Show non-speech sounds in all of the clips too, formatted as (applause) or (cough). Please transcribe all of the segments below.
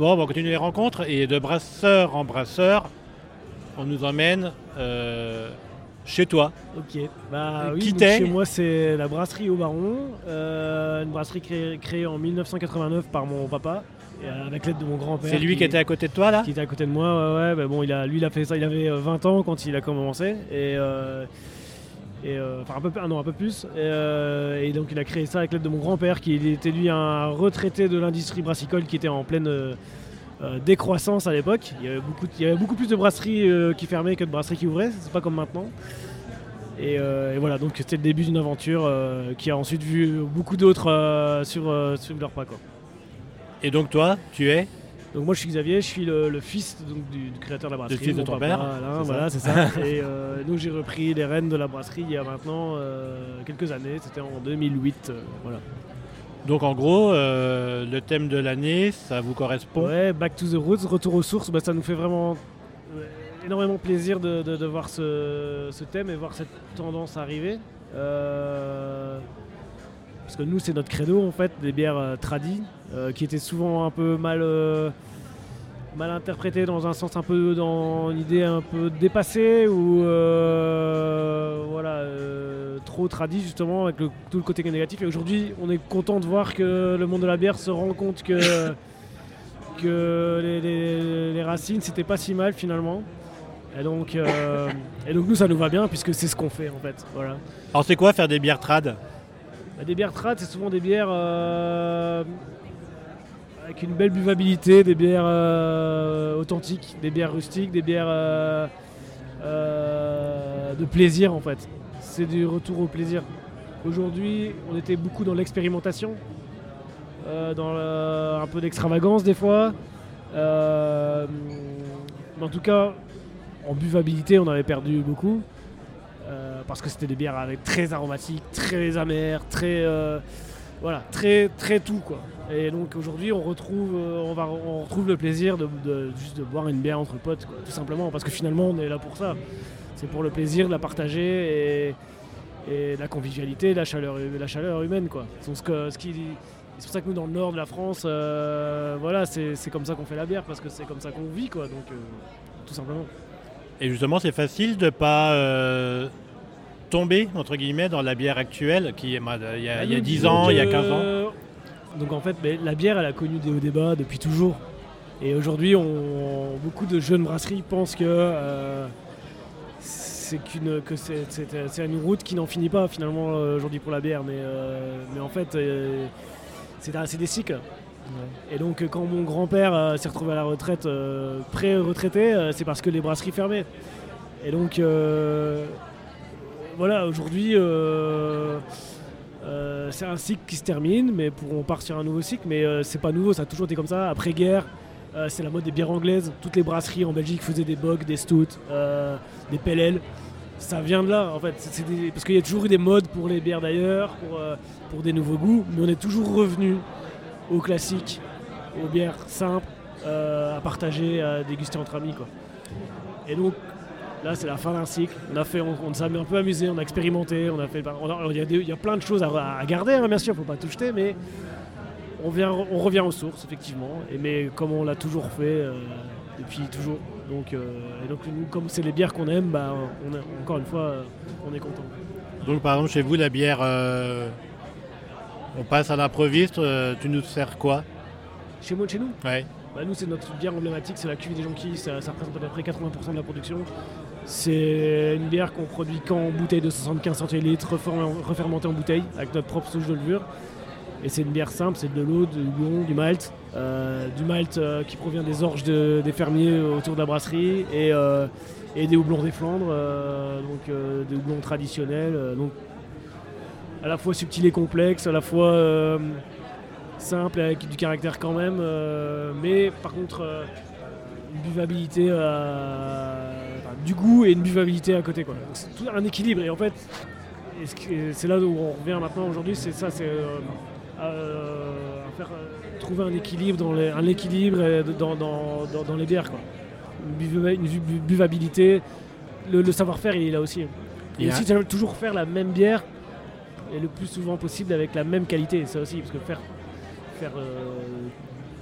Bon, on va continuer les rencontres et de brasseur en brasseur, on nous emmène euh, chez toi. Ok. Bah oui, donc chez moi c'est la brasserie au Baron, euh, une brasserie créée, créée en 1989 par mon papa, et, euh, avec l'aide de mon grand-père. C'est lui qui était à côté de toi là? qui était à côté de moi, ouais, ouais. bah bon, il a, lui, il a fait ça, il avait euh, 20 ans quand il a commencé, et, euh, et euh, enfin un peu, un peu plus, et, euh, et donc il a créé ça avec l'aide de mon grand-père, qui était lui un retraité de l'industrie brassicole qui était en pleine euh, décroissance à l'époque. Il y avait beaucoup, il y avait beaucoup plus de brasseries qui fermaient que de brasseries qui ouvraient, c'est pas comme maintenant. Et, voilà, donc c'était le début d'une aventure qui a ensuite vu beaucoup d'autres sur, sur leur pas. Quoi. Et donc toi, tu es Donc moi je suis Xavier, je suis le, le fils donc, du, du créateur de la brasserie. fils de ton papa, père, Alain, voilà, c'est ça. (laughs) Et euh, donc j'ai repris les rênes de la brasserie il y a maintenant euh, quelques années, c'était en 2008. euh, voilà. Donc en gros, le thème de l'année, ça vous correspond? Ouais, back to the roots, retour aux sources, bah, ça nous fait vraiment énormément plaisir de, de- de voir ce, ce thème et voir cette tendance arriver. Parce que nous c'est notre credo en fait, des bières euh, tradies, euh, qui étaient souvent un peu mal, euh, mal interprétées dans un sens un peu dans une idée un peu dépassée ou euh, voilà euh, trop tradie justement avec le- tout le côté négatif. Et aujourd'hui on est content de voir que le monde de la bière se rend compte que (laughs) que les, les- les racines c'était pas si mal finalement. Et donc, euh, et donc nous ça nous va bien puisque c'est ce qu'on fait en fait. Voilà. Alors c'est quoi faire des bières trad Des bières trad, c'est souvent des bières euh, avec une belle buvabilité, des bières euh, authentiques, des bières rustiques, des bières euh, de plaisir en fait. C'est du retour au plaisir. Aujourd'hui, on était beaucoup dans l'expérimentation, dans un peu d'extravagance des fois. Mais en tout cas, en buvabilité, on avait perdu beaucoup. Euh, parce que c'était des bières avec très aromatiques, très amères, très euh, voilà, très très tout quoi. Et donc aujourd'hui, on retrouve, euh, on va, on retrouve le plaisir de, juste de boire une bière entre potes, tout simplement, parce que finalement, on est là pour ça. C'est pour le plaisir de la partager et, et la convivialité, la chaleur, la chaleur humaine quoi. Donc, ce qui- c'est pour ça que nous, dans le nord de la France, voilà, c'est c'est comme ça qu'on fait la bière, parce que c'est comme ça qu'on vit quoi. Donc tout simplement. Et justement, c'est facile de pas tomber entre guillemets dans la bière actuelle qui est bah, il y a, il y a Ah, 10 donc, ans, il y a 15 ans. euh, Donc en fait, mais la bière, elle a connu des hauts débats depuis toujours. Et aujourd'hui, on, beaucoup de jeunes brasseries pensent que euh, c'est qu'une que c'est, c'est- c'est une route qui n'en finit pas finalement euh, aujourd'hui pour la bière. Mais, euh, mais en fait, euh, c'est, c'est des cycles. Et donc quand mon grand-père s'est retrouvé à la retraite, pré-retraité, c'est parce que les brasseries fermaient. Et donc voilà, aujourd'hui, euh, euh, c'est un cycle qui se termine, mais pour, on part sur un nouveau cycle, mais euh, c'est pas nouveau, ça a toujours été comme ça. Après-guerre, c'est la mode des bières anglaises. Toutes les brasseries en Belgique faisaient des bock, des stouts, des PLL. Ça vient de là, en fait. Parce qu'il y a toujours eu des modes pour les bières d'ailleurs, pour, des nouveaux goûts, mais on est toujours revenu aux classiques, aux bières simples, à partager, à déguster entre amis. Et donc, là, c'est la fin d'un cycle. On a fait, on, on s'est un peu amusé, on a expérimenté, on a fait. Il y, a y plein de choses à, à garder, hein, bien sûr, faut pas tout jeter, mais on, vient, on revient aux sources, effectivement. Et, mais comme on l'a toujours fait euh, depuis toujours. Donc, euh, et donc, nous, comme c'est les bières qu'on aime, bah, on est- encore une fois, euh, on est content. Donc par exemple, chez vous, la bière, euh, on passe à l'improviste, tu nous sers quoi? Chez moi, chez nous? Ouais. Bah, nous, c'est notre bière emblématique, c'est la cuvée des jonquilles, ça, ça représente à peu près 80% de la production. C'est une bière qu'on produit qu'en bouteille de 75 centilitres, refer- refermentée en bouteille, avec notre propre souche de levure. Et c'est une bière simple, c'est de l'eau, du houblon, du malt. euh, du malt euh, qui provient des orges de- des fermiers autour de la brasserie et, euh, des houblons des Flandres, donc des houblons traditionnels. donc à la fois subtil et complexe, à la fois simple avec du caractère quand même, mais par contre une buvabilité, du goût et une buvabilité à côté. quoi. Donc, C'est tout un équilibre et en fait c'est là où on revient maintenant aujourd'hui, c'est ça, c'est euh, euh, à faire, euh, trouver un équilibre dans les, un équilibre dans, dans- dans- dans les bières. Quoi. Une, buva- une bu- buvabilité, le, le savoir-faire il est là aussi. Et a- aussi toujours faire la même bière et le plus souvent possible avec la même qualité, ça aussi, parce que faire, faire euh,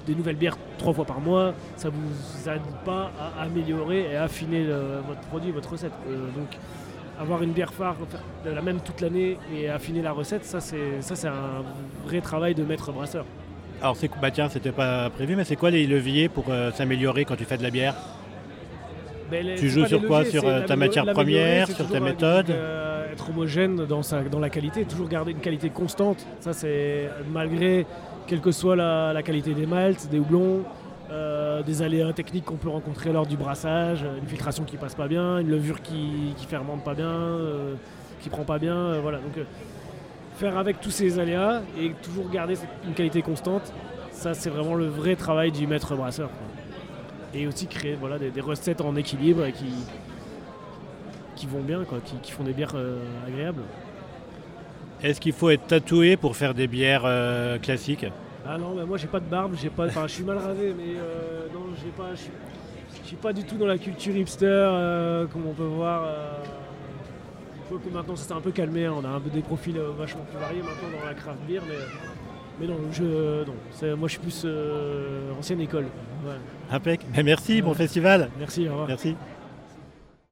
des nouvelles bières trois fois par mois, ça vous aide pas à améliorer et affiner votre produit, votre recette. donc avoir une bière phare, la même toute l'année et affiner la recette, ça c'est ça c'est un vrai travail de maître brasseur. Alors c'est bah tiens, c'était pas prévu, mais c'est quoi les leviers pour s'améliorer quand tu fais de la bière? Tu joues sur quoi Sur ta matière première, sur ta méthode Être homogène dans, sa, dans la qualité, toujours garder une qualité constante. Ça, c'est malgré, quelle que soit la, qualité des maltes, des houblons, euh, des aléas techniques qu'on peut rencontrer lors du brassage, une filtration qui passe pas bien, une levure qui, qui fermente pas bien, euh, qui prend pas bien. Euh, voilà. Donc, faire avec tous ces aléas et toujours garder une qualité constante, ça, c'est vraiment le vrai travail du maître brasseur et aussi créer voilà, des, recettes en équilibre qui, qui vont bien, quoi, qui, font des bières euh, agréables. Est-ce qu'il faut être tatoué pour faire des bières euh, classiques? Ah non, moi j'ai pas de barbe, j'ai pas, je suis mal rasé, mais euh, non, j'ai pas, je suis pas du tout dans la culture hipster, comme on peut voir. que maintenant ça s'est un peu calmé, hein. on a un peu des profils vachement plus variés maintenant dans la craft beer, mais mais non, je, non moi je suis plus euh, ancienne école. Ouais. Impec. Merci, bon festival. Merci, au revoir. Merci.